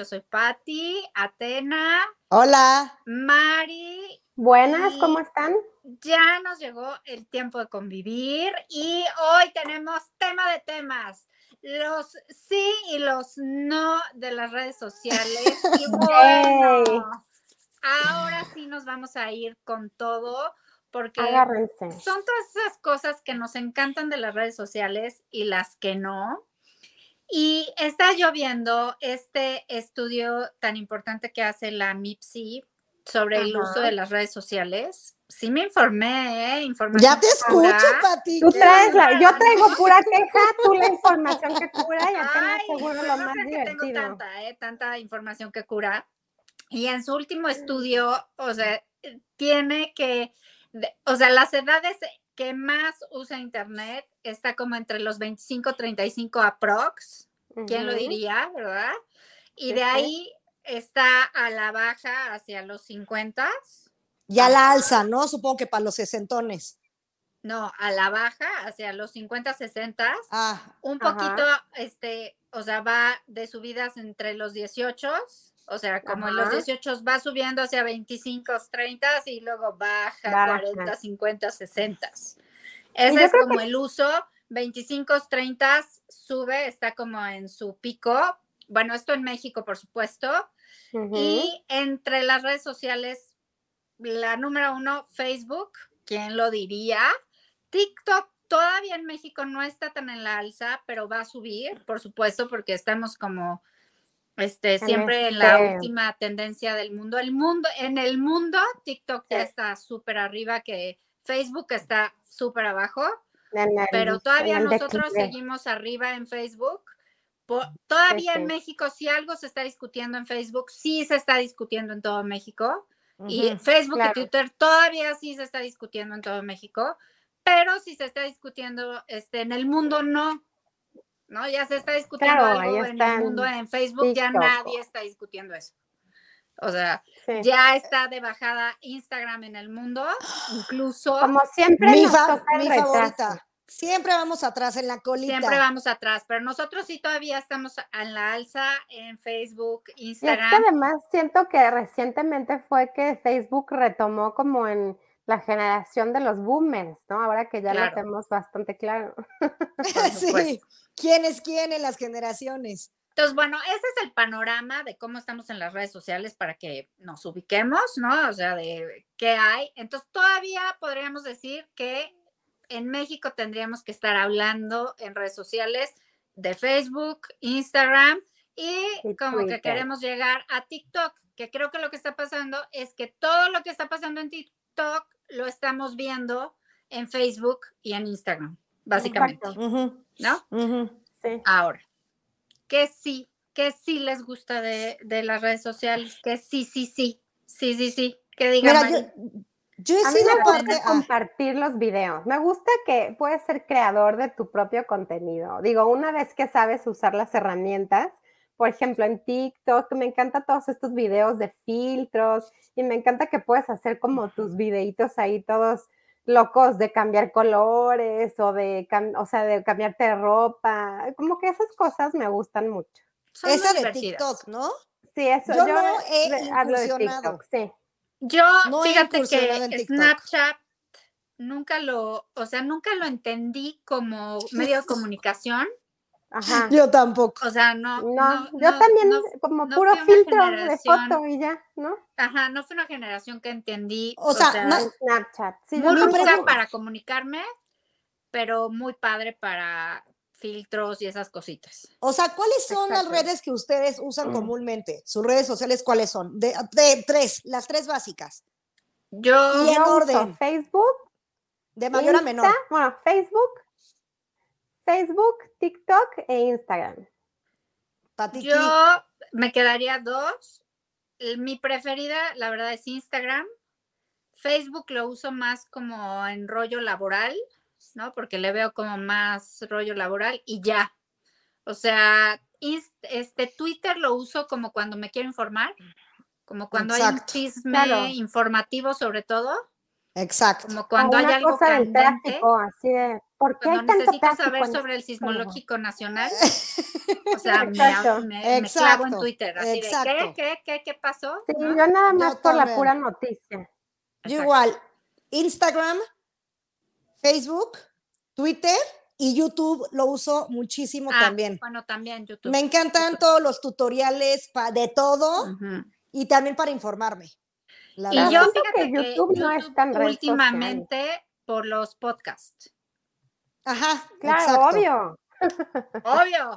yo soy Patti, Atena. Hola. Mari. Buenas, ¿cómo están? Ya nos llegó el tiempo de convivir y hoy tenemos tema de temas los sí y los no de las redes sociales. Y bueno, ahora sí nos vamos a ir con todo porque son todas esas cosas que nos encantan de las redes sociales y las que no. Y está lloviendo este estudio tan importante que hace la MIPSI sobre el uso de las redes sociales. Sí me informé, ¿eh? Información ya te escucho, Pati. Tú traes la, yo traigo pura queja, tú la información que cura y apenas seguro lo más divertido. tengo tanta, ¿eh? Tanta información que cura. Y en su último estudio, o sea, tiene que, o sea, las edades que más usa Internet está como entre los 25 35 aprox. ¿Quién lo diría, verdad? Y de ahí está a la baja hacia los 50 ya la alza, ¿no? Supongo que para los sesentones. No, a la baja, hacia los 50, 60. Ah, un poquito, este, o sea, va de subidas entre los 18, o sea, como en los 18 va subiendo hacia 25, 30 y luego baja, 40, 50, 60. Ese es como el uso. 25, 30 sube, está como en su pico. Bueno, esto en México, por supuesto. Y entre las redes sociales la número uno, Facebook, ¿quién lo diría? TikTok todavía en México no está tan en la alza, pero va a subir, por supuesto, porque estamos como este, siempre en la este última tendencia del mundo. El mundo, en el mundo, TikTok ya está súper arriba, que Facebook está súper abajo, pero todavía nosotros seguimos arriba en Facebook. todavía en México, si algo se está discutiendo en Facebook, sí se está discutiendo en todo México. Y Facebook y Twitter todavía sí se está discutiendo en todo México, pero si se está discutiendo este, en el mundo, no. ¿No? Ya se está discutiendo algo en el mundo, en Facebook, ya nadie está discutiendo eso. O sea, ya está de bajada Instagram en el mundo, incluso. Como siempre, mi, mi favorita. Siempre vamos atrás en la colita. Siempre vamos atrás, pero nosotros sí todavía estamos en la alza en Facebook, Instagram. Y es que además siento que recientemente fue que Facebook retomó como en la generación de los boomers, ¿no? Ahora que ya lo tenemos bastante claro. sí, quién es quién en las generaciones. Entonces, bueno, ese es el panorama de cómo estamos en las redes sociales para que nos ubiquemos, ¿no? O sea, de qué hay. Entonces, todavía podríamos decir que en México tendríamos que estar hablando en redes sociales de Facebook, Instagram y, como que queremos llegar a TikTok, que creo que lo que está pasando es que todo lo que está pasando en TikTok lo estamos viendo en Facebook y en Instagram, básicamente. ¿No? Sí. Ahora, que sí, que sí les gusta de, las redes sociales, que sí, sí, sí, sí, sí, sí, que digan. Yo he sido parte de compartir los videos. Me gusta que puedes ser creador de tu propio contenido. Digo, una vez que sabes usar las herramientas, por ejemplo, en TikTok, me encanta todos estos videos de filtros y me encanta que puedes hacer como tus videitos ahí todos locos de cambiar colores o de, o sea, de cambiarte de ropa. Como que esas cosas me gustan mucho. Esa de TikTok, ¿no? Sí, eso. Yo, no he hablo de TikTok, sí. Yo, fíjate que Snapchat nunca lo, o sea, nunca lo entendí como medio de comunicación. Ajá. Yo tampoco. O sea, no. No, yo también como puro filtro de foto y ya, ¿no? Ajá, no fue una generación que entendí. O, sea, Snapchat. Sí, muy para comunicarme, pero muy padre para filtros y esas cositas. O sea, ¿cuáles son las redes que ustedes usan mm. comúnmente? ¿Sus redes sociales cuáles son? De, tres, las tres básicas. Yo, y en orden. Facebook. De mayor a menor. Bueno, Facebook, Facebook, TikTok e Instagram. Yo me quedaría dos. Mi preferida, la verdad, es Instagram. Facebook lo uso más como en rollo laboral ¿no? Porque le veo como más rollo laboral y ya. O sea, este Twitter lo uso como cuando me quiero informar, como cuando hay un chisme informativo sobre todo. Exacto. Como cuando hay algo tráfico, así de ¿Por qué Cuando necesito saber sobre el sismológico nacional, o sea, me, me, clavo en Twitter, así de, ¿qué, qué, qué, qué pasó? Sí, yo nada más por la pura noticia. Yo igual, Instagram, Facebook, Twitter y YouTube lo uso muchísimo ah, también. Bueno, también YouTube. Me encantan todos los tutoriales de todo y también para informarme. y yo fíjate que, YouTube, no es tan últimamente por los podcasts. Ajá, claro, obvio. Obvio.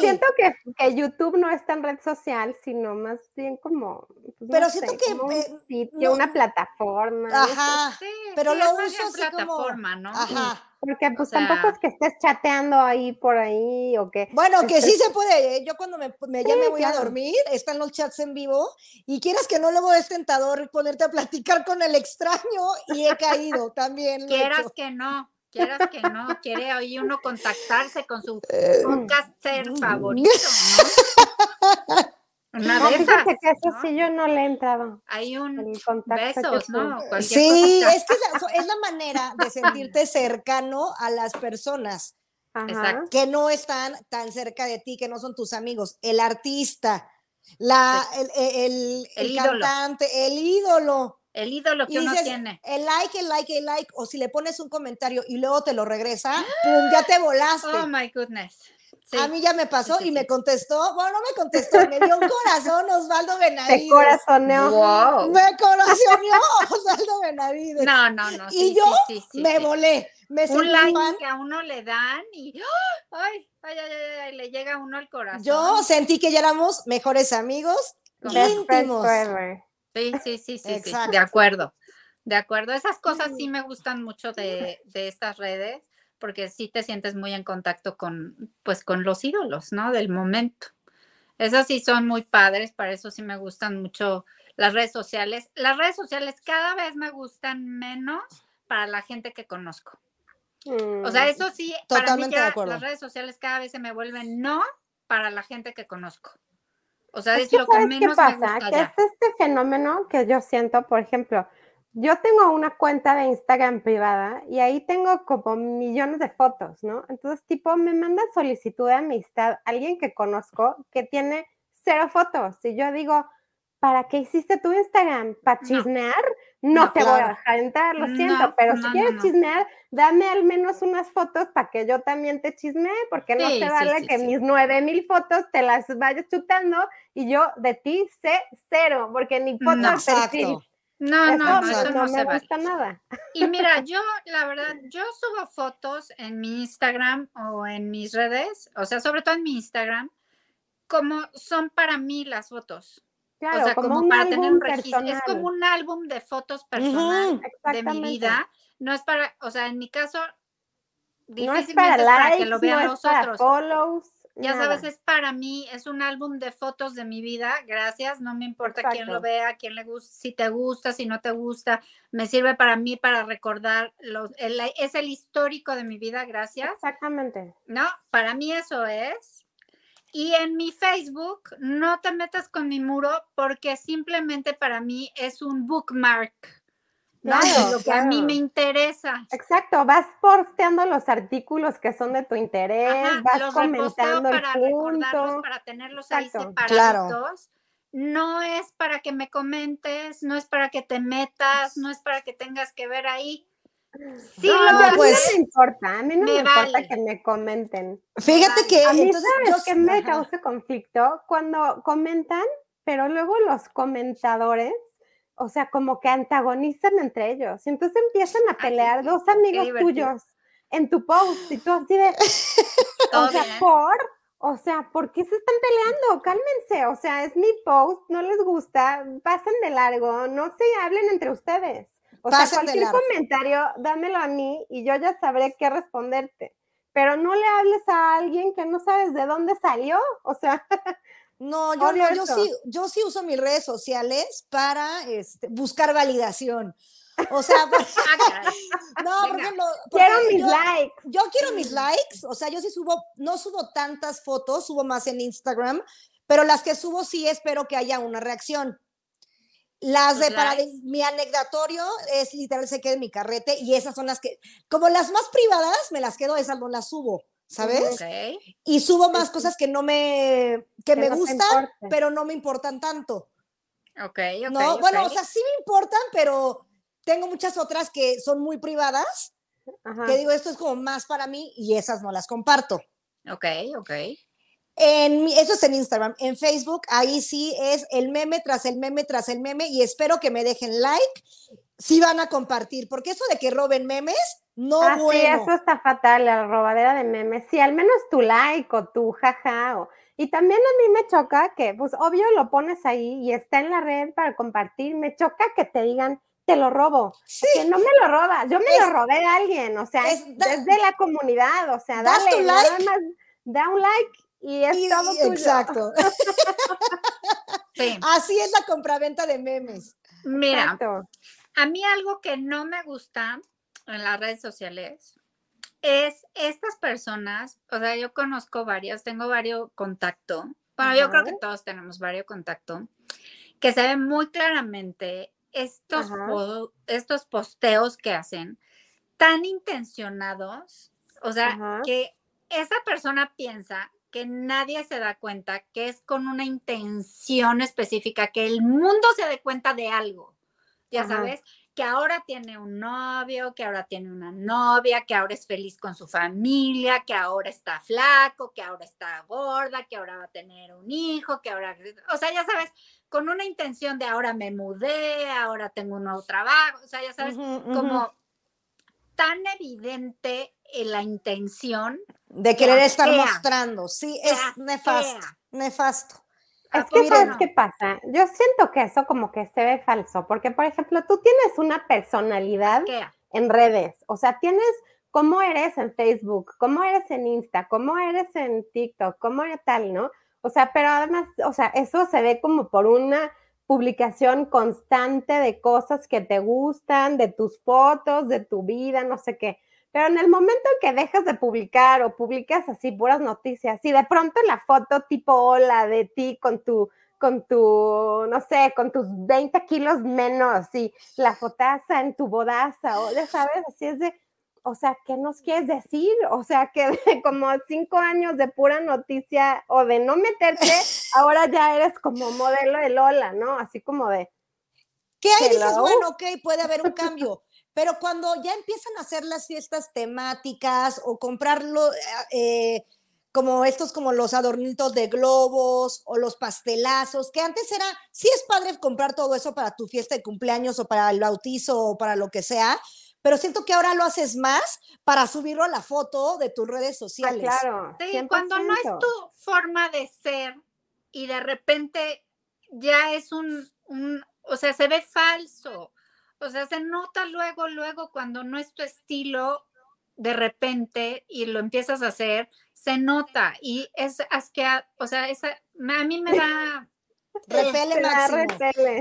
siento que, que, YouTube no es tan red social, sino más bien como. Pues, pero siento que. Un sitio, una plataforma. Ajá. pero lo uso así plataforma, ¿no? Ajá. Porque pues tampoco es que estés chateando ahí por ahí o que. Bueno, que sí se puede. ¿eh? Yo cuando me, me ya me voy a dormir, están los chats en vivo y quieras que no, luego es tentador ponerte a platicar con el extraño y he caído también. Quieras que no quieras que no, quiere hoy uno contactarse con su eh, podcaster favorito, ¿no? Una de esas, que eso sí yo no le he entrado. Hay un besos, ¿no? sí, es que es la, manera de sentirte cercano a las personas que no están tan cerca de ti, que no son tus amigos. El artista, la, el, el cantante, el ídolo el ídolo que uno tiene. El like, el like, el like, o si le pones un comentario y luego te lo regresa, ¡pum! Ya te volaste. Oh my goodness. A mí ya me pasó y me contestó, bueno, no me contestó, me dio un corazón Osvaldo Benavides. Me corazoneó. Wow. Me corazoneó Osvaldo Benavides. No, no, no. Y yo me volé. Me un like que a uno le dan y ay, ay, ay, ay, le llega a uno al corazón. Yo sentí que ya éramos mejores amigos, íntimos. Sí, sí, sí, sí, sí, de acuerdo. De acuerdo. Esas cosas sí me gustan mucho de, estas redes porque sí te sientes muy en contacto con, pues, con los ídolos, ¿no? Del momento. Esas sí son muy padres, para eso sí me gustan mucho las redes sociales. Las redes sociales cada vez me gustan menos para la gente que conozco. O sea, mm, eso sí, para mí ya las redes sociales cada vez se me vuelven no para la gente que conozco. O sea, es, lo que menos qué pasa? que es este fenómeno que yo siento, por ejemplo, yo tengo una cuenta de Instagram privada y ahí tengo como millones de fotos, ¿no? Entonces, tipo, me manda solicitud de amistad alguien que conozco que tiene cero fotos y yo digo, ¿para qué hiciste tu Instagram? ¿Para chismear? No, te voy a dejar entrar, lo siento, pero si quieres chismear, dame al menos unas fotos para que yo también te chismee, porque no se vale que mis nueve mil fotos te las vayas chutando y yo de ti sé cero, porque ni fotos no, perfil. No, no, no, eso no, me gusta nada. Y mira, yo, la verdad, yo subo fotos en mi Instagram o en mis redes, o sea, sobre todo en mi Instagram, como son para mí las fotos o sea, como, para tener un registro. Es como un álbum de fotos personal de mi vida. No es para, o sea, en mi caso, difícilmente no es para, que lo vean los otros. ya sabes, es para mí, es un álbum de fotos de mi vida, gracias, no me importa quién lo vea, quién le gusta, si te gusta, si no te gusta, me sirve para mí para recordar, los, es el histórico de mi vida, gracias. Exactamente. No, para mí eso es, y en mi Facebook no te metas con mi muro porque simplemente para mí es un bookmark. Claro, lo que a mí me interesa. Exacto, vas posteando los artículos que son de tu interés, vas comentando para el punto. para tenerlos ahí separados. No es para que me comentes, no es para que te metas, no es para que tengas que ver ahí. Sí, no, pues, me importa, a mí no me, importa que me comenten. Fíjate que a mí entonces sabes que me causa conflicto cuando comentan, pero luego los comentadores, o sea, como que antagonizan entre ellos. Y entonces empiezan a pelear dos amigos tuyos en tu post y tú así de, o sea, por, o sea, ¿por qué se están peleando? Cálmense, o sea, es mi post, no les gusta, pasan de largo, no se hablen entre ustedes. O sea, cualquier comentario, dámelo a mí y yo ya sabré qué responderte. Pero no le hables a alguien que no sabes de dónde salió. O sea. No, yo no, yo sí, yo sí uso mis redes sociales para este, buscar validación. O sea, ah, no, por ejemplo, quiero mis likes. Yo quiero mis likes, o sea, yo sí subo, no subo tantas fotos, subo más en Instagram, pero las que subo sí espero que haya una reacción. Las de para mi anecdotorio es literal se queda en mi carrete y esas son las que, como las más privadas, me las quedo, esas no las subo, ¿sabes? Y subo más cosas que no me, que, me gustan, pero no me importan tanto. Ok, ok. No, bueno, o sea, sí me importan, pero tengo muchas otras que son muy privadas, que digo, esto es como más para mí y esas no las comparto. Ok, ok. En, eso es en Instagram. En Facebook, ahí sí es el meme tras el meme tras el meme y espero que me dejen like si van a compartir, porque eso de que roben memes, no ah, Sí, eso está fatal, la robadera de memes. Sí, al menos tu like o tu jaja. Y también a mí me choca que, pues obvio lo pones ahí y está en la red para compartir. Me choca que te digan, te lo robo. Sí. Que no me lo robas, yo me lo robé a alguien, o sea, es, desde la comunidad, o sea, dale, nada más, da un like y es todo tuyo. Exacto. Así es la compraventa de memes. Mira, a mí algo que no me gusta en las redes sociales es estas personas, o sea, yo conozco varias, tengo varios contacto, bueno, yo creo que todos tenemos varios contacto, que se ve muy claramente estos, estos posteos que hacen tan intencionados, o sea, que esa persona piensa que nadie se da cuenta, que es con una intención específica, que el mundo se dé cuenta de algo, ya sabes, que ahora tiene un novio, que ahora tiene una novia, que ahora es feliz con su familia, que ahora está flaco, que ahora está gorda, que ahora va a tener un hijo, que ahora, o sea, ya sabes, con una intención de ahora me mudé, ahora tengo un nuevo trabajo, o sea, ya sabes, como tan evidente eh, la intención. De querer estar mostrando, sí, es nefasto, nefasto. Es que, ¿sabes qué pasa? Yo siento que eso como que se ve falso, porque, por ejemplo, tú tienes una personalidad en redes, o sea, tienes cómo eres en Facebook, cómo eres en Insta, cómo eres en TikTok, cómo eres tal, ¿no? O sea, pero además, o sea, eso se ve como por una publicación constante de cosas que te gustan, de tus fotos, de tu vida, no sé qué. Pero en el momento en que dejas de publicar o publicas así puras noticias y de pronto la foto tipo hola de ti con tu, con tu, no sé, con tus 20 kilos menos y la fotaza en tu bodaza o ya sabes, así es de, o sea, ¿qué nos quieres decir? O sea, que de como cinco años de pura noticia o de no meterte, ahora ya eres como modelo de Lola, ¿no? Así como de... ¿Qué hay? Dices, bueno, ok, puede haber un cambio, pero cuando ya empiezan a hacer las fiestas temáticas o comprarlo, eh, como estos, como los adornitos de globos o los pastelazos, que antes era, sí es padre comprar todo eso para tu fiesta de cumpleaños o para el bautizo o para lo que sea, pero siento que ahora lo haces más para subirlo a la foto de tus redes ah, sociales. claro. Sí, cuando no es tu forma de ser y de repente ya es un, un, o sea, se ve falso. O sea, se nota luego, luego cuando no es tu estilo, de repente y lo empiezas a hacer, se nota y es, que, o sea, esa, a mí me da Repele máximo.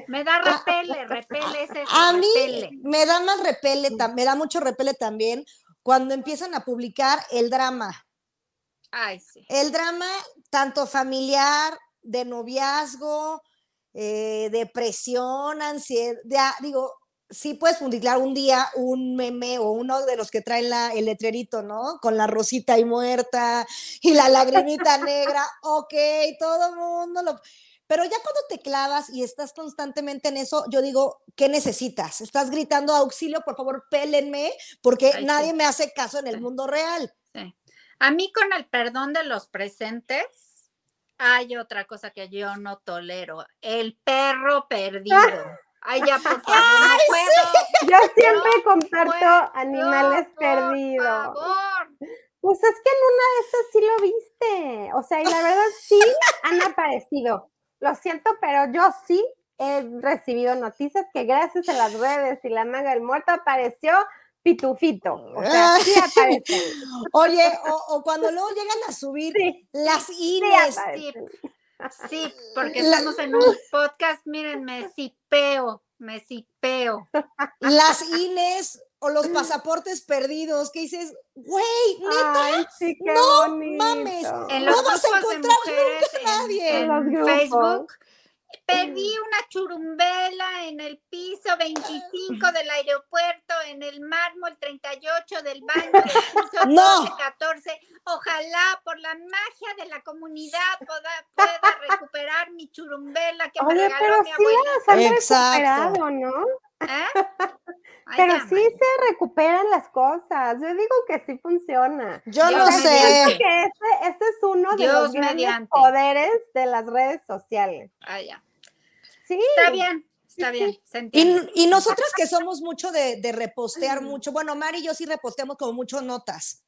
Me da ah, repele, repele ese. A mí me da más repele, me da mucho repele también cuando empiezan a publicar el drama. Ay, sí. El drama, tanto familiar, de noviazgo, eh, depresión, ansiedad, digo, sí puedes publicar un día un meme o uno de los que traen la, el letrerito, ¿no? Con la rosita ahí muerta y la lagrimita negra, ok, todo el mundo lo... Pero ya cuando te clavas y estás constantemente en eso, yo digo, ¿qué necesitas? Estás gritando auxilio, por favor, pélenme, porque nadie me hace caso en el mundo real. Sí. A mí con el perdón de los presentes, hay otra cosa que yo no tolero, el perro perdido. Ay, ya, por favor, no puedo. Yo siempre comparto animales perdidos. Por favor. Pues es que en una de esas sí lo viste. O sea, y la verdad sí han aparecido lo siento, pero yo sí he recibido noticias que gracias a las redes y la manga del muerto apareció pitufito. O sea, sí aparece. Oye, o, cuando luego llegan a subir las Ines. Sí, porque estamos en un podcast, miren, me sipeo, me sipeo. Las Ines o los pasaportes perdidos, que dices, güey, neta, no mames, no vas a encontrar nunca nadie. En, Facebook, Perdí una churumbela en el piso 25 del aeropuerto, en el mármol 38 del baño del piso no. 14. Ojalá por la magia de la comunidad pueda, pueda recuperar mi churumbela que me regaló mi abuela. Exacto. ¿no? ¿Eh? Pero sí se recuperan las cosas. Yo digo que sí funciona. Yo no sé. Que este, este, es uno de los grandes poderes de las redes sociales. Ah, ya. Sí. Está bien. Está bien, y, y, nosotras que somos mucho de, repostear mucho, bueno, Mari y yo sí reposteamos como mucho notas.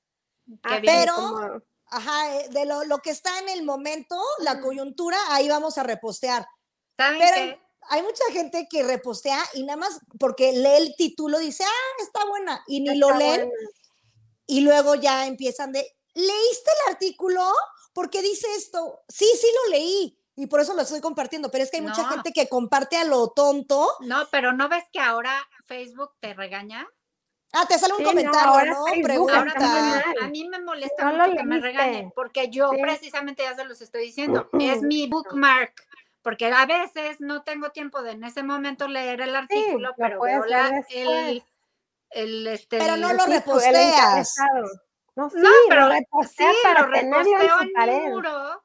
Ah, pero, ajá, eh, de lo, que está en el momento, la coyuntura, ahí vamos a repostear. pero, hay mucha gente que repostea y nada más porque lee el título dice, ah, está buena, y ni lo leen. Y luego ya empiezan de, ¿leíste el artículo? Porque dice esto. Sí, sí lo leí. Y por eso lo estoy compartiendo, pero es que hay mucha gente que comparte a lo tonto. No, pero ¿no ves que ahora Facebook te regaña? Ah, te sale un comentario, ¿no? Pregunta. a mí me molesta mucho que me regañen, porque yo precisamente ya se los estoy diciendo, es mi bookmark porque a veces no tengo tiempo de en ese momento leer el artículo, pero veo el, el, este, pero no lo reposteas. No, sí, pero lo sí, lo reposteo en mi muro,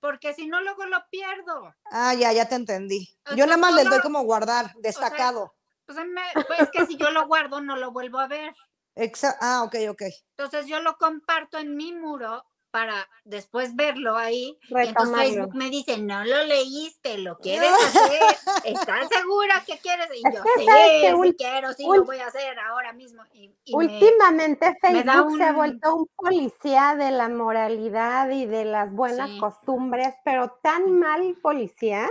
porque si no luego lo pierdo. Ah, ya, ya te entendí. yo nada más le doy como guardar, destacado. pues, pues que si yo lo guardo no lo vuelvo a ver. ah, ok, ok. Entonces yo lo comparto en mi muro para después verlo ahí. entonces Facebook me dice, no lo leíste, lo quieres hacer, ¿estás segura que quieres? Y yo, sí, sí quiero, sí lo voy a hacer ahora mismo. últimamente Facebook se ha vuelto un policía de la moralidad y de las buenas costumbres, pero tan mal policía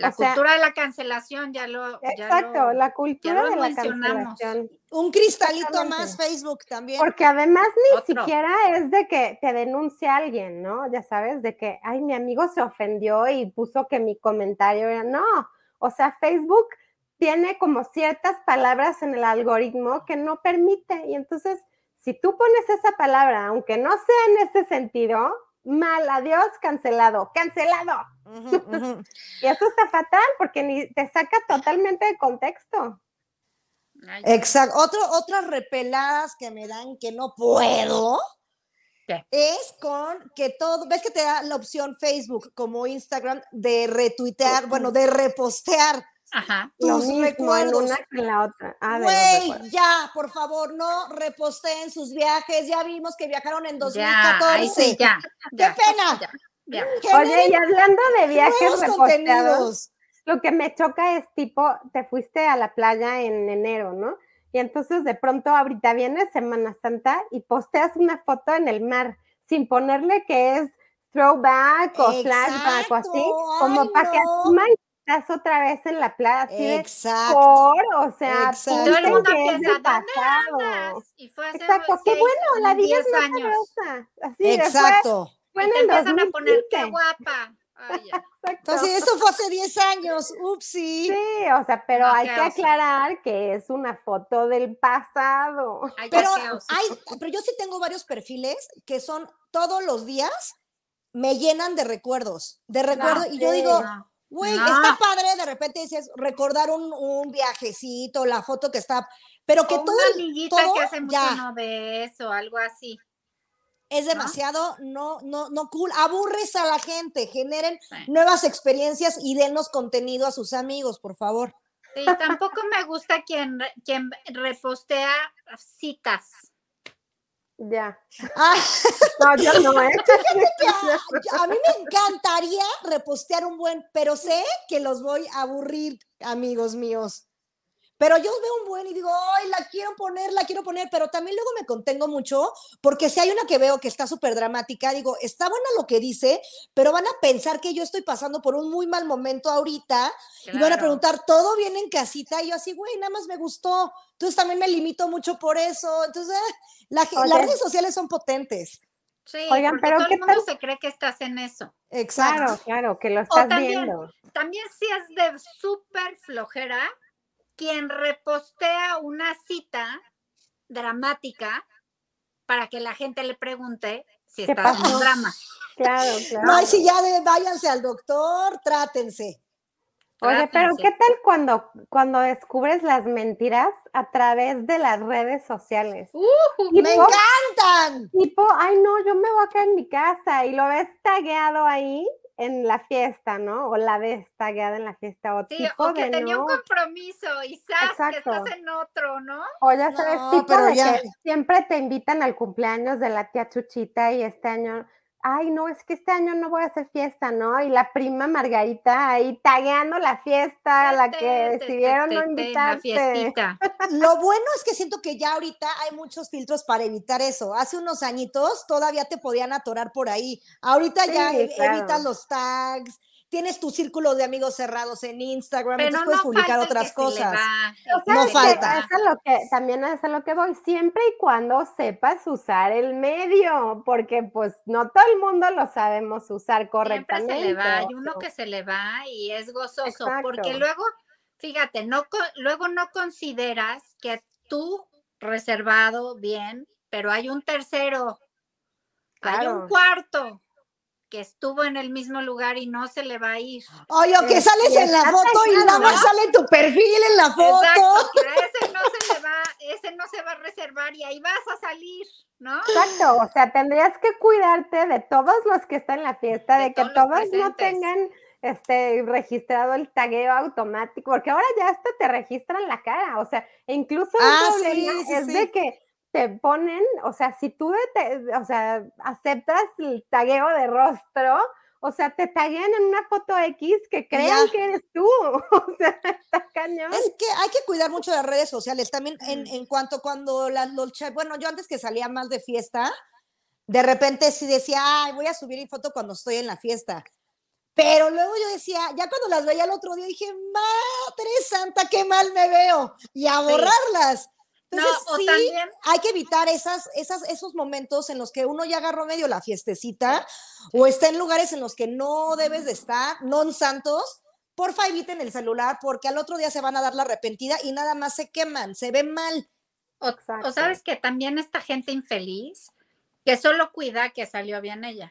la cultura de la cancelación, ya lo. Exacto, la cultura de la cancelación. Un cristalito más Facebook también. Porque además ni siquiera es de que te denuncia alguien, ¿no? Ya sabes, de que, ay, mi amigo se ofendió y puso que mi comentario era. No, o sea, Facebook tiene como ciertas palabras en el algoritmo que no permite. Y entonces, si tú pones esa palabra, aunque no sea en ese sentido, mal, adiós, cancelado, cancelado. y eso está fatal porque ni te saca totalmente de contexto. Exacto. Otro, otras repeladas que me dan que no puedo. Es con que todo, ves que te da la opción Facebook como Instagram de retuitear, bueno, de repostear Ajá. tus recuerdos. Una la otra. Ah, Güey, ya, por favor, no reposteen sus viajes. Ya vimos que viajaron en 2014. Ya, ya, Qué pena. Oye, y hablando de viajes reposteados, lo que me choca es tipo, te fuiste a la playa en enero, ¿no? Y entonces de pronto ahorita viene Semana Santa y posteas una foto en el mar sin ponerle que es throwback o flashback o así, como para que estás otra vez en la playa así Exacto. o sea, todo el mundo piensa, pasado. Y fue hace Exacto, qué bueno, la vida es años. Así, Exacto. Bueno, te empiezan a poner qué guapa. Entonces, eso fue hace 10 años, upsi. Sí, o sea, pero hay que aclarar que es una foto del pasado. pero, hay, pero yo sí tengo varios perfiles que son todos los días, me llenan de recuerdos, de recuerdos, y yo digo, güey, está padre, de repente dices, recordar un, un, viajecito, la foto que está, pero que todo, todo que hace mucho no de eso, algo así es demasiado no, no, no cool. Aburres a la gente, generen nuevas experiencias y denos contenido a sus amigos, por favor. Sí, tampoco me gusta quien, quien repostea citas. Ya. Ah. No, yo no, ¿eh? a, a mí me encantaría repostear un buen, pero sé que los voy a aburrir, amigos míos. Pero yo veo un buen y digo, ay, la quiero poner, la quiero poner, pero también luego me contengo mucho, porque si hay una que veo que está súper dramática, digo, está buena lo que dice, pero van a pensar que yo estoy pasando por un muy mal momento ahorita y van a preguntar, ¿todo viene en casita? Y yo así, güey, nada más me gustó. Entonces también me limito mucho por eso. Entonces, las redes sociales son potentes. Sí, Oigan, pero todo el mundo se cree que estás en eso. Exacto. Claro, claro, que lo estás viendo. También si es de súper flojera, quien repostea una cita dramática para que la gente le pregunte si está en un drama. Claro, claro. No, y si ya de, váyanse al doctor, trátense. Oye, pero ¿qué tal cuando, cuando descubres las mentiras a través de las redes sociales? Uh, ¡Me encantan! Tipo, ay no, yo me voy a quedar en mi casa y lo ves tagueado ahí en la fiesta, ¿no? O la ves tagueada en la fiesta. O, sí, o que tenía un compromiso y sabes que estás en otro, ¿no? O ya sabes, tipo de que siempre te invitan al cumpleaños de la tía Chuchita y este año ay, no, es que este año no voy a hacer fiesta, ¿no? Y la prima Margarita ahí tagueando la fiesta a la que decidieron no invitarte. Lo bueno es que siento que ya ahorita hay muchos filtros para evitar eso. Hace unos añitos todavía te podían atorar por ahí. Ahorita ya e, evitas los tags, tienes tu círculo de amigos cerrados en Instagram, Pero entonces puedes publicar otras cosas. no falta. Es lo que, también es a lo que voy, siempre y cuando sepas usar el medio, porque pues no todo el mundo lo sabemos usar correctamente. Siempre se le va, hay uno que se le va y es gozoso, porque luego, fíjate, no, luego no consideras que tú reservado bien, pero hay un tercero, hay un cuarto que estuvo en el mismo lugar y no se le va a ir. Oye, que sales en la foto y nada más sale tu perfil en la foto. Exacto, que ese no se le va, ese no se va a reservar y ahí vas a salir, ¿no? Exacto, o sea, tendrías que cuidarte de todos los que están en la fiesta, de, que todos, no tengan este registrado el tagueo automático, porque ahora ya hasta te registran la cara, o sea, incluso ah, es de que te ponen, o sea, si tú o sea, aceptas el tagueo de rostro, o sea, te taguean en una foto X que crean que eres tú. O sea, está cañón. Es que hay que cuidar mucho las redes sociales. También en, en cuanto cuando las bueno, yo antes que salía más de fiesta, de repente sí decía, ay, voy a subir mi foto cuando estoy en la fiesta. Pero luego yo decía, ya cuando las veía el otro día, dije, madre santa, qué mal me veo. Y a borrarlas. Entonces, sí, hay que evitar esas, esas, esos momentos en los que uno ya agarró medio la fiestecita o está en lugares en los que no debes de estar, non santos. Porfa, eviten el celular porque al otro día se van a dar la arrepentida y nada más se queman, se ven mal. O, o sabes que también esta gente infeliz que solo cuida que salió bien ella.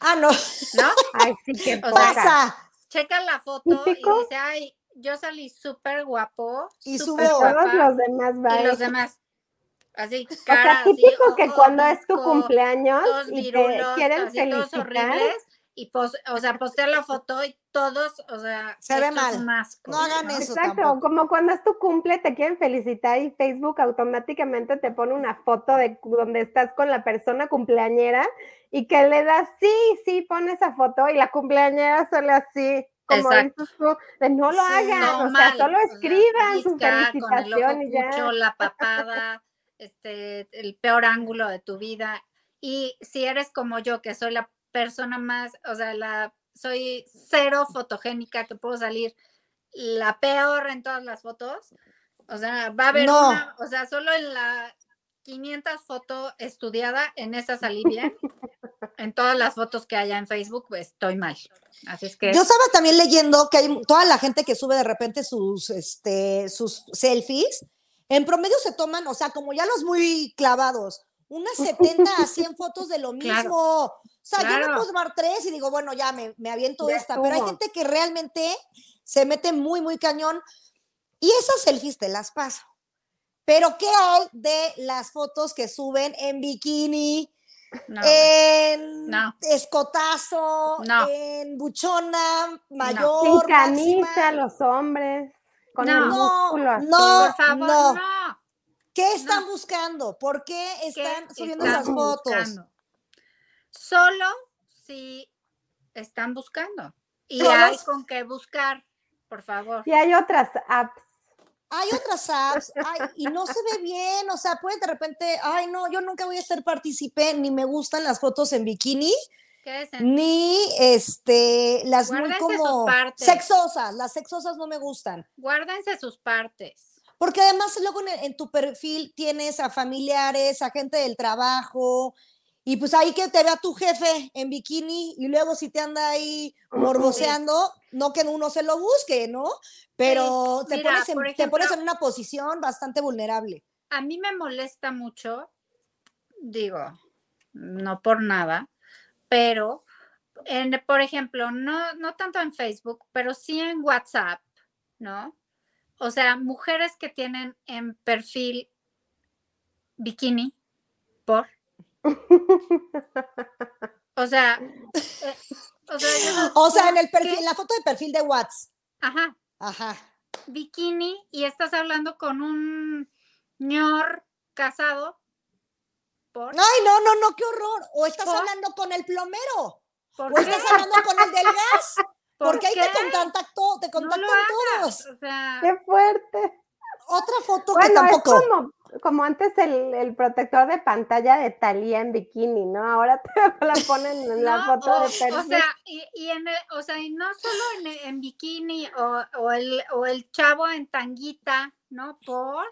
Ah, no. ¿No? Ay, sí que pasa. checa la foto y dice, ay, yo salí súper guapo. Y subo todos los demás, Y los demás. Así, cara, o sea, típico que cuando es tu cumpleaños y te quieren felicitar. Todos horribles, y o sea, postear la foto y todos, o sea, se ve mal. no hagan eso. Exacto, como cuando es tu cumple, te quieren felicitar y Facebook automáticamente te pone una foto de donde estás con la persona cumpleañera y que le das, sí, sí, pone esa foto y la cumpleañera sale así como no lo hagan, o sea, solo escriban su felicitación y ya. la papada, este, el peor ángulo de tu vida. Y si eres como yo, que soy la persona más, o sea, la soy cero fotogénica, que puedo salir la peor en todas las fotos. O sea, va a haber una, o sea, solo en la 500 fotos estudiada, en esa salí bien. en todas las fotos que haya en Facebook, pues estoy mal. Así es que. Yo estaba también leyendo que hay toda la gente que sube de repente sus, este, sus selfies. En promedio se toman, o sea, como ya los muy clavados, unas 70 a 100 fotos de lo mismo. o sea, yo me puedo tomar tres y digo, bueno, ya me, me aviento esta, pero hay gente que realmente se mete muy, muy cañón. Y esas selfies te las paso. Pero ¿qué hay de las fotos que suben en bikini, en escotazo, en buchona mayor? Sin camisa los hombres, con no, el músculo No, no. ¿Qué están buscando? ¿Por qué están subiendo esas fotos? Solo si están buscando. Y hay con qué buscar, por favor. Y hay otras apps hay otras apps y no se ve bien, o sea, puede de repente, ay, no, yo nunca voy a ser partícipe, ni me gustan las fotos en bikini, ¿Qué es ni este, las muy como sexosas, las sexosas no me gustan. Guárdense sus partes. Porque además luego en tu perfil tienes a familiares, a gente del trabajo, y pues ahí que te vea tu jefe en bikini y luego si te anda ahí morboseando, no que uno se lo busque, ¿no? Pero te, pones en, te pones en una posición bastante vulnerable. A mí me molesta mucho, digo, no por nada, pero en, por ejemplo, no, no tanto en Facebook, pero sí en WhatsApp, ¿no? O sea, mujeres que tienen en perfil bikini, por. O sea, eh, o sea, en el perfil, en la foto de perfil de WhatsApp. Ajá. Ajá. Bikini y estás hablando con un señor casado. ¿Por? Ay, no, no, no, qué horror. O estás hablando con el plomero. ¿Por o estás hablando con el del gas. porque ahí te contactó, te contactan todos. O sea... Qué fuerte. Otra foto que tampoco. Es como, como antes el, el, protector de pantalla de Talía en bikini, ¿no? Ahora te la ponen en la foto de perfil. O sea, y, y en o sea, y no solo en, en bikini o, o, el, o el chavo en tanguita, ¿no? Por.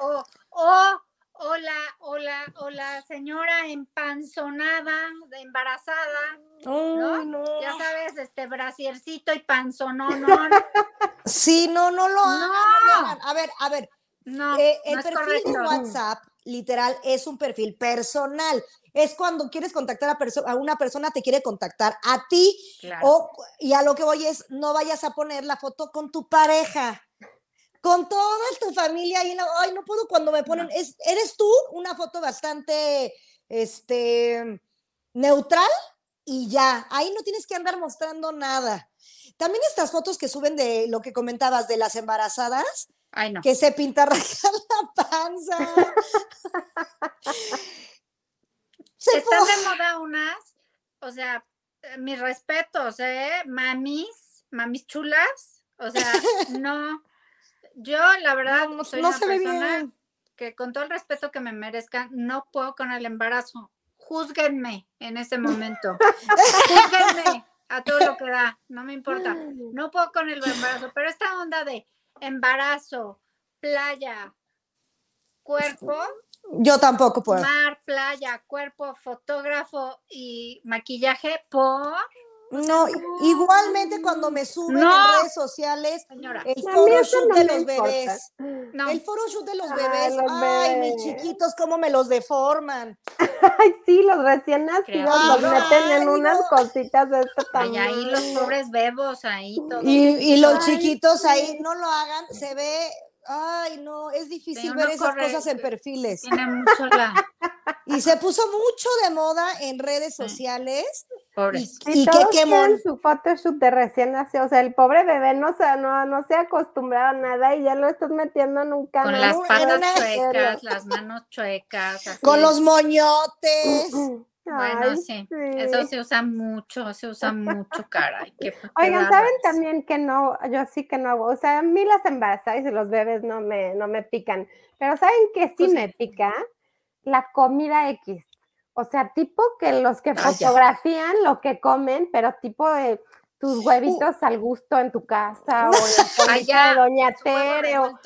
O, o o la, o la, señora empanzonada, embarazada, ¿no? Ya sabes, este brasiercito y panzonón. sí, no, no lo hagan, A ver, a ver. No, eh, el perfil de WhatsApp, literal, es un perfil personal. Es cuando quieres contactar a, a una persona, te quiere contactar a ti. O, y a lo que voy es, no vayas a poner la foto con tu pareja con toda tu familia y ay, no puedo cuando me ponen, es, eres tú una foto bastante, este, neutral y ya, ahí no tienes que andar mostrando nada. También estas fotos que suben de lo que comentabas de las embarazadas, que se pinta la panza. Están de moda unas, o sea, eh, mis respetos, ¿eh? Mamis, mamis chulas, o sea, no, yo, la verdad, no, soy una persona que con todo el respeto que me merezca, no puedo con el embarazo. Júzguenme en ese momento. Júzguenme a todo lo que da, no me importa. No puedo con el embarazo, pero esta onda de embarazo, playa, cuerpo. Yo tampoco puedo. Mar, playa, cuerpo, fotógrafo y maquillaje por no, igualmente cuando me suben en redes sociales el photoshoot de los bebés. El photoshoot de los bebés. Ay, mis chiquitos, cómo me los deforman. Ay, sí, los recién nacidos los meten en unas cositas de este tamaño. ahí los pobres bebos, ahí todos. Y, los chiquitos ahí, no lo hagan, se ve Ay, no, es difícil ver esas cosas en perfiles. Tiene mucho la... Y se puso mucho de moda en redes sociales. Y, que quemón. su photoshoot de recién nacido. O sea, el pobre bebé no se, no, no se acostumbraba a nada y ya lo estás metiendo en un canal. Con las patas chuecas, las manos chuecas. Con los moñotes. Bueno, sí. eso se usa mucho, se usa mucho, caray. Oigan, ¿saben también que no? Yo sí que no hago, o sea, a mí las embarazadas y los bebés no me, no me pican, pero ¿saben que sí pues me pica? La comida X. O sea, tipo que los que fotografían lo que comen, pero tipo de tus uh. huevitos al gusto en tu casa o en de Doña Tere o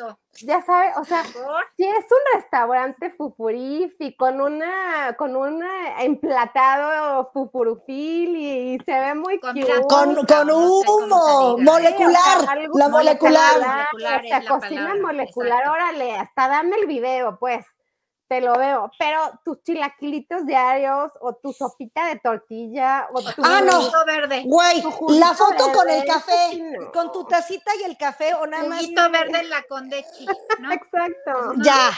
ya sabes, o sea, si es un restaurante fufurifi con una con un emplatado fufurufil y, se ve muy con, con, con humo molecular, la molecular, molecular, cocina molecular, órale, hasta dame el video, pues te lo veo, pero tus chilaquilitos diarios o tu sopita de tortilla o tu ah, no. verde. Güey, la foto con el café, con tu tacita y el café o nada más. verde en la condechi, ¿no? Exacto. ya,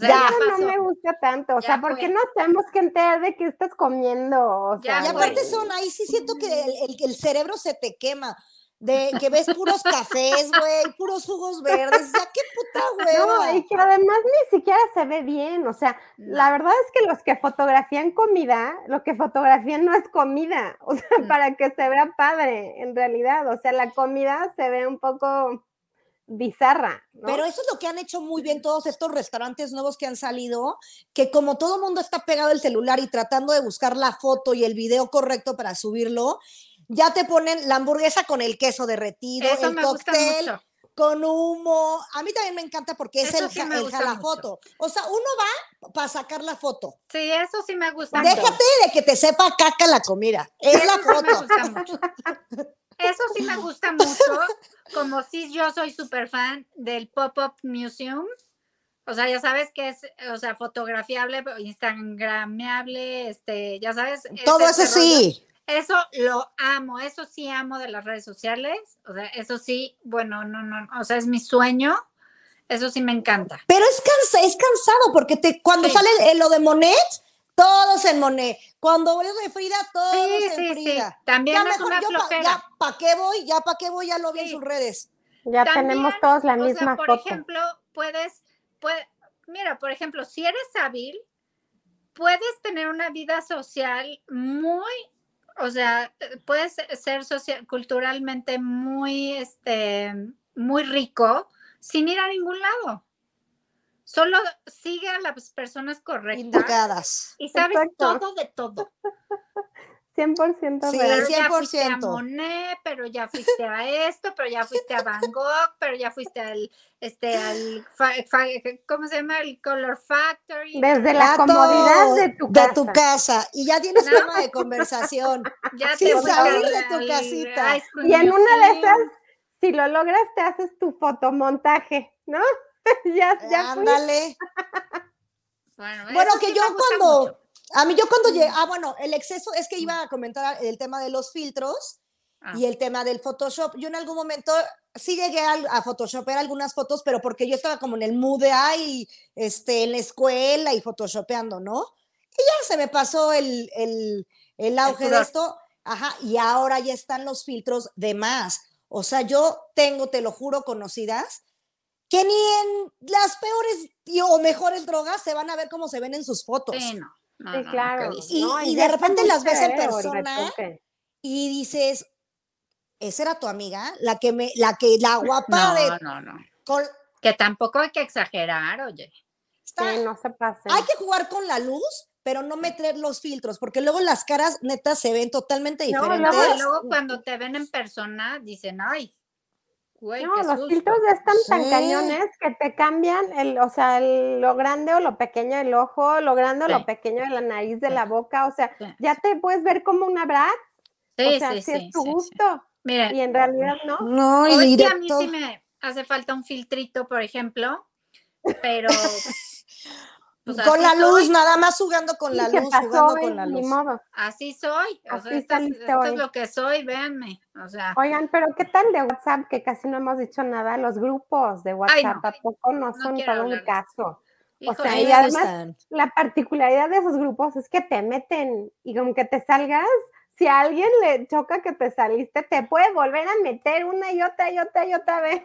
ya. no me gusta tanto, o sea, ¿por qué no tenemos que enterar de qué estás comiendo? O sea, y aparte son, ahí sí siento que el, el cerebro se te quema de que ves puros cafés, güey, puros jugos verdes, ya qué puta güey. No, y que además ni siquiera se ve bien, o sea, la verdad es que los que fotografían comida, lo que fotografían no es comida, o sea, mm. para que se vea padre, en realidad, o sea, la comida se ve un poco bizarra. Pero eso es lo que han hecho muy bien todos estos restaurantes nuevos que han salido, que como todo mundo está pegado el celular y tratando de buscar la foto y el video correcto para subirlo, ya te ponen la hamburguesa con el queso derretido, el cóctel con humo. A mí también me encanta porque es el, la foto. O sea, uno va para sacar la foto. Sí, eso sí me gusta. Déjate de que te sepa caca la comida. Es la foto. Eso sí me gusta mucho. Como si yo soy súper fan del Pop-Up Museum. O sea, ya sabes que es, o sea, fotografiable, instagrameable, este, ya sabes. Todo eso sí. Eso lo amo, eso sí amo de las redes sociales, o sea, eso sí, bueno, no, no, o sea, es mi sueño, eso sí me encanta. Pero es, es cansado porque te, cuando sale lo de Monet, todos en Monet. Cuando vuelvo de Frida, todos en Frida. También es una Ya, ¿para qué voy? Ya, ¿para qué voy? Ya lo vi en sus redes. Ya tenemos todos la misma sea, por ejemplo, puedes, puede, mira, por ejemplo, si eres hábil, puedes tener una vida social muy o sea, puedes ser social, culturalmente muy, este, muy rico sin ir a ningún lado. Solo sigue a las personas correctas. Y sabes todo de todo. 100% sí, Pero ya fuiste a Monet, pero ya fuiste a esto, pero ya fuiste a Van Gogh, pero ya fuiste al, este, al, ¿cómo se llama? El Color Factory. Desde la comodidad de tu casa. De tu casa. Y ya tienes tema de conversación. Ya Sin te salir de tu casita. Y en una de esas, si lo logras, te haces tu fotomontaje, ¿no? ya, ya. Ándale. bueno, bueno que yo cuando a mí yo cuando llegué, ah, bueno, el exceso es que iba a comentar el tema de los filtros y ah. el tema del Photoshop. Yo en algún momento sí llegué a, a photoshopear algunas fotos, pero porque yo estaba como en el mood de, ay, este, en la escuela y photoshopeando, ¿no? Y ya se me pasó el, el, el auge de esto, ajá, y ahora ya están los filtros de más. O sea, yo tengo, te lo juro, conocidas que ni en las peores o mejores drogas se van a ver cómo se ven en sus fotos. Sí, no sí, claro. y, de repente las ves en persona y dices, ¿esa era tu amiga? La que me, la que, la guapa de. No, no, Que tampoco hay que exagerar, oye. no se pase. Hay que jugar con la luz, pero no meter los filtros, porque luego las caras netas se ven totalmente diferentes. No, luego, luego cuando te ven en persona dicen, ay, no, los filtros ya están tan cañones que te cambian el, o sea, lo grande o lo pequeño del ojo, lo grande o lo pequeño de la nariz, de la boca, o sea, ya te puedes ver como una brat. Sí, o sea, si es tu gusto. Mira, y en realidad no. No, y a mí sí me hace falta un filtrito, por ejemplo, pero Pues con la luz, nada más jugando con la luz, jugando con la luz. Así soy, Así esto, es lo que soy, véanme. O sea. Oigan, pero ¿qué tal de WhatsApp? Que casi no hemos dicho nada, los grupos de WhatsApp tampoco no son todo un caso. O sea, y además la particularidad de esos grupos es que te meten y como que te salgas, si a alguien le choca que te saliste, te puede volver a meter una y otra y otra y otra vez.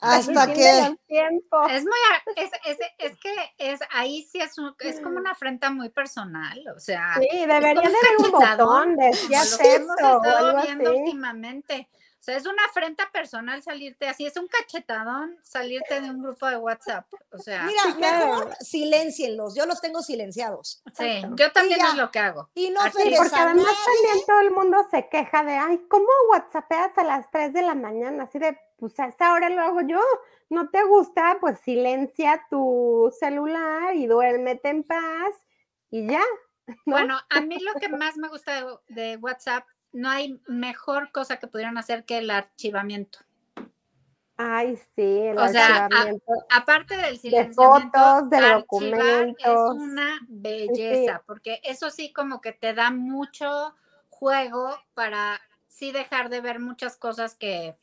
Hasta que es muy es, es, es, que es ahí sí es es como una afrenta muy personal o sea sí debería de un botón de si lo que hemos estado viendo últimamente o sea, es una afrenta personal salirte así, es un cachetadón salirte de un grupo de WhatsApp. O sea, mira, mejor silencienlos, yo los tengo silenciados. Sí, yo también es lo que hago. Y no porque además también todo el mundo se queja de, ay, ¿cómo WhatsAppeas a las 3 de la mañana? Así de, pues a esta hora lo hago yo. ¿No te gusta? Pues silencia tu celular y duérmete en paz y ya. Bueno, a mí lo que más me gusta de WhatsApp no hay mejor cosa que pudieran hacer que el archivamiento. Ay, sí, el o sea, aparte del silenciamiento, de fotos, de documentos. Es una belleza, porque eso sí como que te da mucho juego para sí dejar de ver muchas cosas que,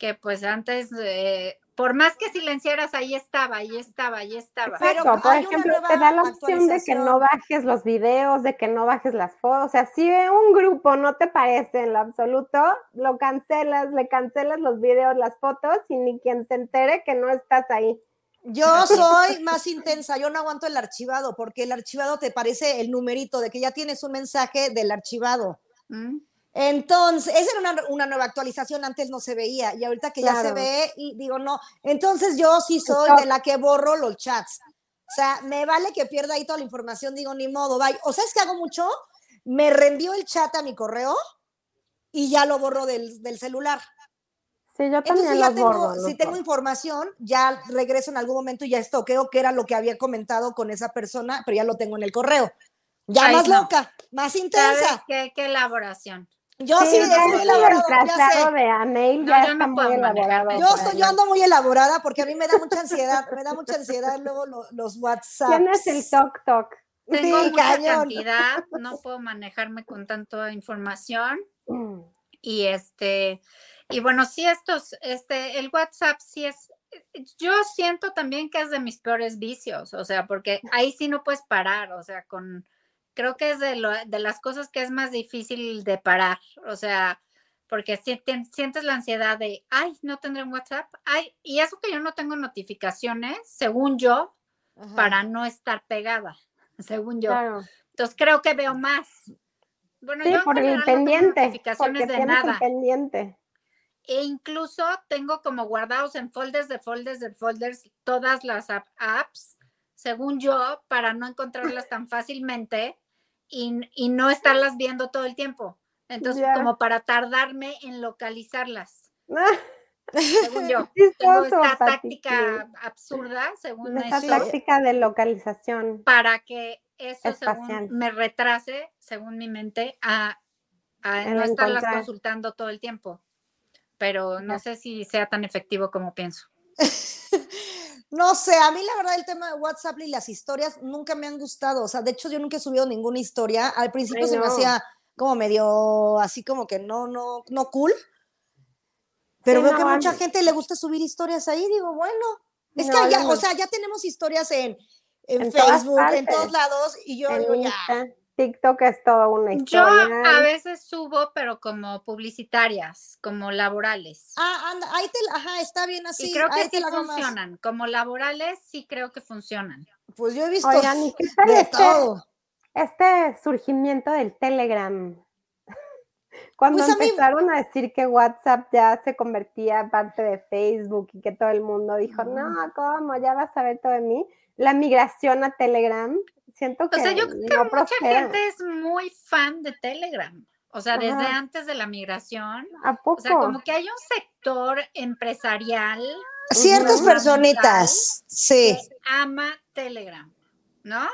que pues antes eh, por más que silenciaras, ahí estaba, ahí estaba, ahí estaba. Pero por ejemplo, te da la opción de que no bajes los videos, de que no bajes las fotos. O sea, si un grupo no te parece en lo absoluto, lo cancelas, le cancelas los videos, las fotos y ni quien se entere que no estás ahí. Yo soy más intensa, yo no aguanto el archivado, porque el archivado te parece el numerito de que ya tienes un mensaje del archivado. Mm. Entonces, esa era una, nueva actualización, antes no se veía y ahorita que ya se ve, y digo, no, entonces yo sí soy de la que borro los chats. O sea, me vale que pierda ahí toda la información, digo, ni modo, bye. O sea, es que hago mucho, me reenvío el chat a mi correo y ya lo borro del, celular. Sí, yo también Entonces, ya tengo, si tengo información, ya regreso en algún momento y ya estoqueo que era lo que había comentado con esa persona, pero ya lo tengo en el correo. Ya más loca, más intensa. qué, qué elaboración? Yo sí, sí muy elaborado, ya sé. de Anail ya está muy elaborado. Yo, estoy, yo ando muy elaborada porque a mí me da mucha ansiedad, me da mucha ansiedad luego los, WhatsApp. ¿Quién es el Tok Tok? tengo mucha cantidad, no puedo manejarme con tanta información. Mm. Y este, y bueno, sí, estos, este, el WhatsApp sí es, yo siento también que es de mis peores vicios, o sea, porque ahí sí no puedes parar, o sea, con, creo que es de, lo, de las cosas que es más difícil de parar, o sea, porque sientes la ansiedad de, ay, no tendré un WhatsApp, ay, y eso que yo no tengo notificaciones, según yo, para no estar pegada, según yo. Entonces creo que veo más. Bueno, sí, por el pendiente. Notificaciones de nada. pendiente. E incluso tengo como guardados en folders de folders de folders todas las apps, según yo, para no encontrarlas tan fácilmente y, y no estarlas viendo todo el tiempo. Entonces, como para tardarme en localizarlas. según yo. Tengo esta táctica absurda, según esta táctica de localización. Para que eso me retrase, según mi mente, a, no estarlas consultando todo el tiempo. Pero no sé si sea tan efectivo como pienso. No sé, a mí la verdad el tema de WhatsApp y las historias nunca me han gustado. O sea, de hecho yo nunca he subido ninguna historia. Al principio se me hacía como medio así como que no, no, no cool. Pero veo que mucha gente le gusta subir historias ahí, digo, bueno, es que ya, o sea, ya tenemos historias en, en, Facebook, en todos lados, y yo digo, ya. TikTok es todo una historia. Yo a veces subo, pero como publicitarias, como laborales. Ah, anda, ahí te, ajá, está bien así. Y creo que sí funcionan. Como laborales, sí creo que funcionan. Pues yo he visto de este todo este surgimiento del Telegram. Cuando pues empezaron a, decir que WhatsApp ya se convertía en parte de Facebook y que todo el mundo dijo, no, ¿cómo? Ya vas a ver todo de mí. La migración a Telegram, siento que. O sea, yo creo que mucha gente es muy fan de Telegram. O sea, desde antes de la migración. ¿A poco? O sea, como que hay un sector empresarial. Ciertas personitas, sí. ama Telegram, ¿no?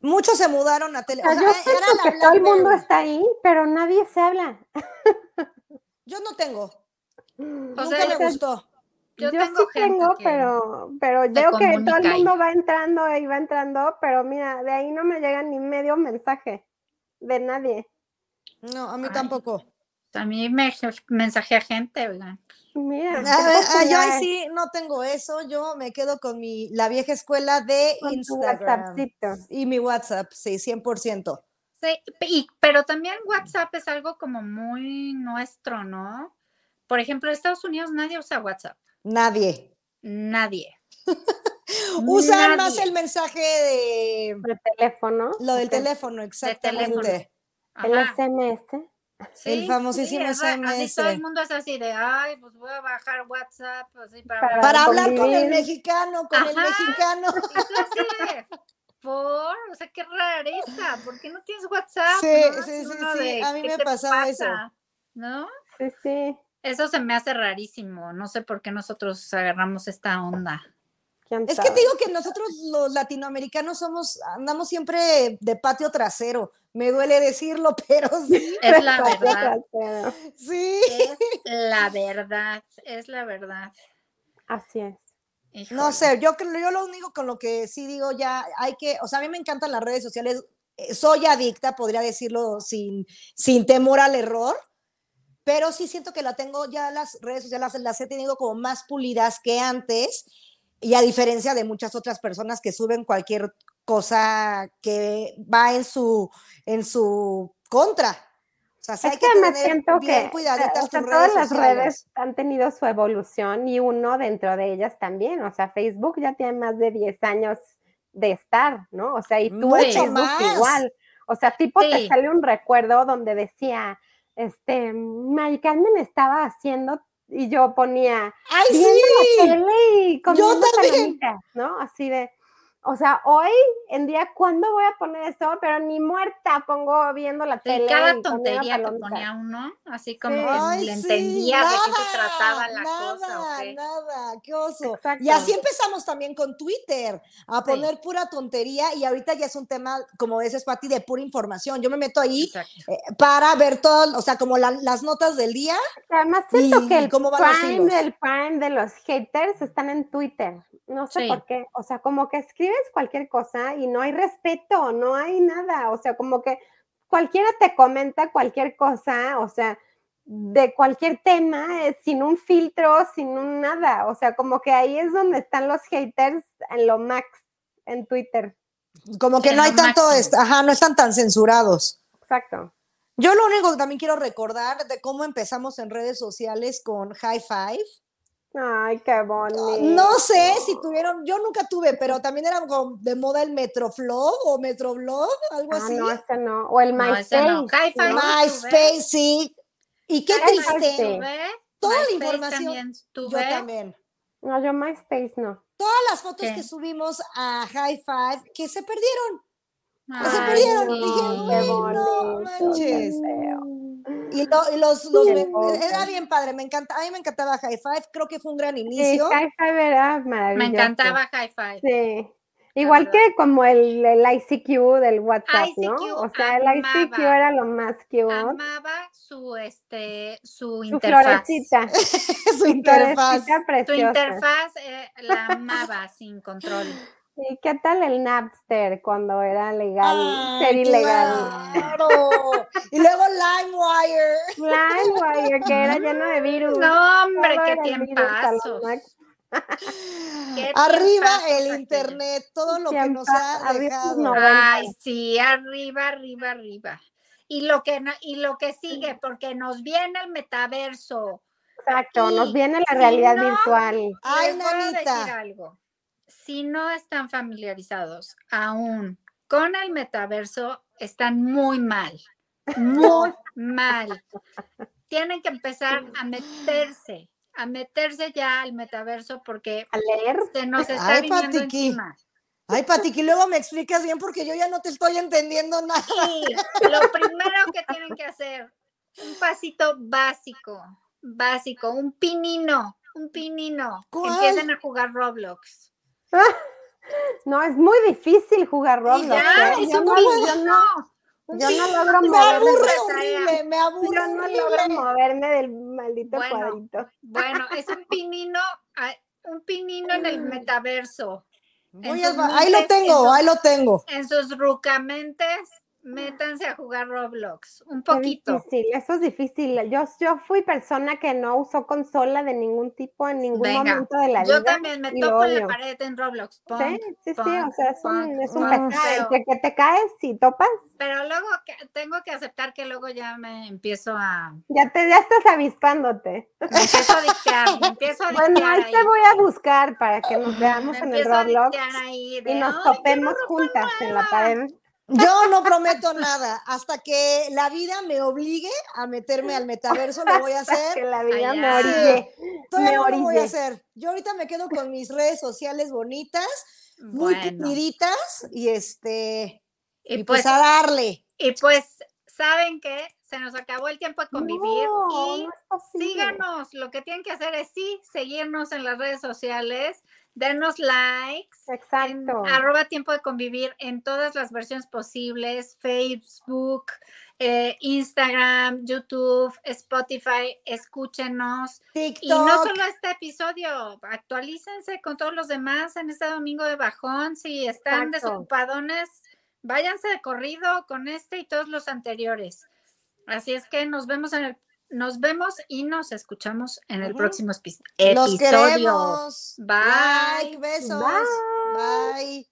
Muchos se mudaron a tele. O sea, yo que todo el mundo está ahí, pero nadie se habla. Yo no tengo. Nunca me gustó. Yo, sí tengo, pero, pero veo que todo el mundo va entrando y va entrando, pero mira, de ahí no me llega ni medio mensaje de nadie. No, a mí tampoco. A mí me a gente, oigan. Mira, ah, ah, yo sí no tengo eso, yo me quedo con mi, la vieja escuela de Instagram y mi WhatsApp, sí, 100%. Sí, pero también WhatsApp es algo como muy nuestro, ¿no? Por ejemplo, en Estados Unidos nadie usa WhatsApp. Nadie. Nadie. Usan más el mensaje de... teléfono. Lo del teléfono, exactamente. El SMS el famosísimo SMS. Así todo el mundo es así de, ay, pues voy a bajar WhatsApp así para, para, hablar con el mexicano, con el mexicano. por, o sea, qué rareza, ¿por qué no tienes WhatsApp? Sí, sí, sí, sí, a mí me pasaba eso. ¿No? Sí, sí. Eso se me hace rarísimo, no sé por qué nosotros agarramos esta onda. Es que te digo que nosotros los latinoamericanos somos, andamos siempre de patio trasero. Me duele decirlo, pero sí. Es la verdad. Sí. Es la verdad, es la verdad. Así es. No sé, yo creo, yo lo único con lo que sí digo ya hay que, o sea, a mí me encantan las redes sociales, eh, soy adicta, podría decirlo sin, sin temor al error, pero sí siento que la tengo ya las redes sociales las he tenido como más pulidas que antes y a diferencia de muchas otras personas que suben cualquier cosa que va en su, en su contra. O sea, hay que, me siento que eh, todas las redes han tenido su evolución y uno dentro de ellas también. O sea, Facebook ya tiene más de 10 años de estar, ¿no? O sea, y tú igual. O sea, tipo te sale un recuerdo donde decía, este, Mari Carmen estaba haciendo y yo ponía ¡Ay, sí! la tele y yo también. ¿no? Así de, o sea, hoy en día, ¿cuándo voy a poner eso? Pero ni muerta pongo viendo la tele. Cada tontería que ponía uno, así como que le entendía de qué se trataba la cosa. Nada, nada, qué oso. Y así empezamos también con Twitter, a poner pura tontería y ahorita ya es un tema, como dices, Pati, de pura información. Yo me meto ahí eh, para ver todo, o sea, como las notas del día. Además siento que el, cómo van prime, el prime de los haters están en Twitter. No sé por qué. O sea, como que escribes cualquier cosa y no hay respeto, no hay nada. O sea, como que cualquiera te comenta cualquier cosa, o sea, de cualquier tema, eh, sin un filtro, sin un nada. O sea, como que ahí es donde están los haters en lo max en Twitter. Como que no hay tanto, ajá, no están tan censurados. Exacto. Yo lo único que también quiero recordar de cómo empezamos en redes sociales con High Five. Ay, qué bonito. No sé si tuvieron, yo nunca tuve, pero también era como de moda el Metroflow o Metroblog, algo ah, así. No, ese no. O el MySpace. No, MySpace, sí. Y qué triste. Toda la información. Yo también. No, yo MySpace no. Todas las fotos que subimos a High Five que se perdieron. que se perdieron. Dije, no manches. Y, los, los era bien padre, me encanta, a mí me encantaba High Five, creo que fue un gran inicio. Sí, High Five era maravilloso. Me encantaba High Five. Sí. Igual que como el, el, ICQ del WhatsApp, ¿no? O sea, el ICQ era lo más cute. Amaba su este su, interfaz. su interfaz. Su interfaz eh, la amaba sin control. ¿Y qué tal el Napster cuando era legal, ser ilegal? Claro. y luego LimeWire. LimeWire, que era lleno de virus. No, hombre, qué tiempazos. arriba el internet, todo lo que nos ha dejado. Ay, sí, arriba, arriba, arriba. Y lo que y lo que sigue, porque nos viene el metaverso. Exacto, nos viene la realidad virtual. Ay, Nanita. algo si no están familiarizados aún con el metaverso, están muy mal, muy mal. Tienen que empezar a meterse, a meterse ya al metaverso porque ¿A leer? se nos está Ay, viniendo encima. Ay, Pati, que luego me explicas bien porque yo ya no te estoy entendiendo nada. Sí, lo primero que tienen que hacer, un pasito básico, básico, un pinino, un pinino. Empiecen a jugar Roblox. No, es muy difícil jugar Roblox. Ya, ¿eh? yo, no, yo, no, yo no logro me moverme. Aburre horrible, me aburre Yo no logro moverme del maldito bueno, cuadrito. Bueno, es un pinino, un pinino en el metaverso. ahí lo tengo, ahí lo tengo. En sus rucamentes métanse a jugar Roblox, un poquito. Sí, eso es difícil. Yo, yo fui persona que no usó consola de ningún tipo en ningún momento de la vida. Yo también me toco en la pared en Roblox. sí, sí, sí, o sea, es un, es un que te caes y topas. Pero luego tengo que aceptar que luego ya me empiezo a... Ya, te, ya estás avispándote. Me empiezo a dictar, me empiezo a dictar Bueno, ahí, te voy a buscar para que nos veamos en el Roblox y nos topemos juntas en la pared. Yo no prometo nada. Hasta que la vida me obligue a meterme al metaverso, lo voy a hacer. que la vida me orille. me lo voy a hacer. Yo ahorita me quedo con mis redes sociales bonitas, muy queriditas, y este. Y, pues, pues, a darle. Y pues, ¿saben qué? Se nos acabó el tiempo de convivir y síganos. Lo que tienen que hacer es sí, seguirnos en las redes sociales denos likes. Exacto. arroba tiempo de convivir en todas las versiones posibles, Facebook, eh, Instagram, YouTube, Spotify, escúchenos. TikTok. Y no solo este episodio, actualícense con todos los demás en este domingo de bajón. Si están desocupadones, váyanse de corrido con este y todos los anteriores. Así es que nos vemos en el nos vemos y nos escuchamos en el próximo episodio. Nos queremos. Bye. Bye. Besos. Bye.